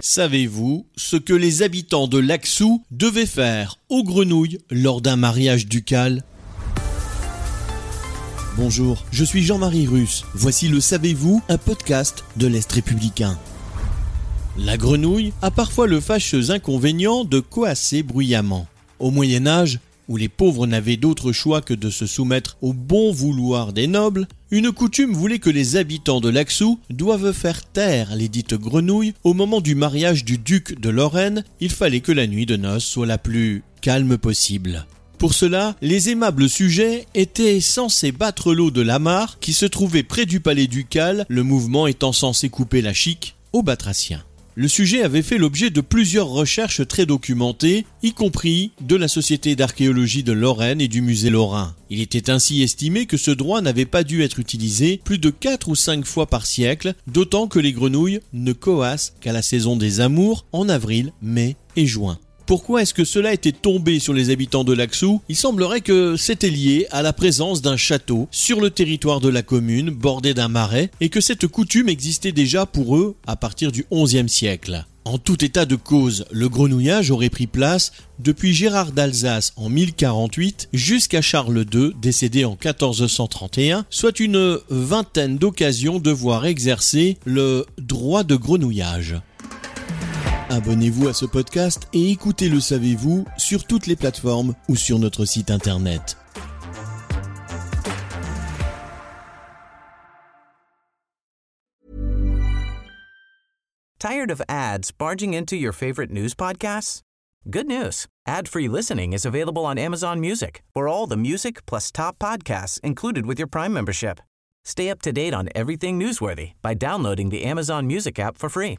Savez-vous ce que les habitants de Laxou devaient faire aux grenouilles lors d'un mariage ducal? Bonjour, je suis Jean-Marie Russe. Voici le Savez-vous, un podcast de l'Est républicain. La grenouille a parfois le fâcheux inconvénient de coasser bruyamment. Au Moyen Âge, où les pauvres n'avaient d'autre choix que de se soumettre au bon vouloir des nobles, une coutume voulait que les habitants de Laxou doivent faire taire les dites grenouilles au moment du mariage du duc de Lorraine, il fallait que la nuit de noces soit la plus calme possible. Pour cela, les aimables sujets étaient censés battre l'eau de la mare qui se trouvait près du palais ducal, le mouvement étant censé couper la chic aux batraciens. Le sujet avait fait l'objet de plusieurs recherches très documentées, y compris de la Société d'archéologie de Lorraine et du Musée Lorrain. Il était ainsi estimé que ce droit n'avait pas dû être utilisé plus de 4 ou 5 fois par siècle, d'autant que les grenouilles ne coassent qu'à la saison des amours en avril, mai et juin. Pourquoi est-ce que cela était tombé sur les habitants de Laxou? Il semblerait que c'était lié à la présence d'un château sur le territoire de la commune, bordé d'un marais, et que cette coutume existait déjà pour eux à partir du XIe siècle. En tout état de cause, le grenouillage aurait pris place depuis Gérard d'Alsace en 1048 jusqu'à Charles II, décédé en 1431, soit une vingtaine d'occasions de voir exercer le droit de grenouillage. Abonnez-vous à ce podcast et écoutez Le Savez-vous sur toutes les plateformes ou sur notre site internet. Tired of ads barging into your favorite news podcasts? Good news. Ad-free listening is available on Amazon Music for all the music plus top podcasts included with your Prime membership. Stay up to date on everything newsworthy by downloading the Amazon Music app for free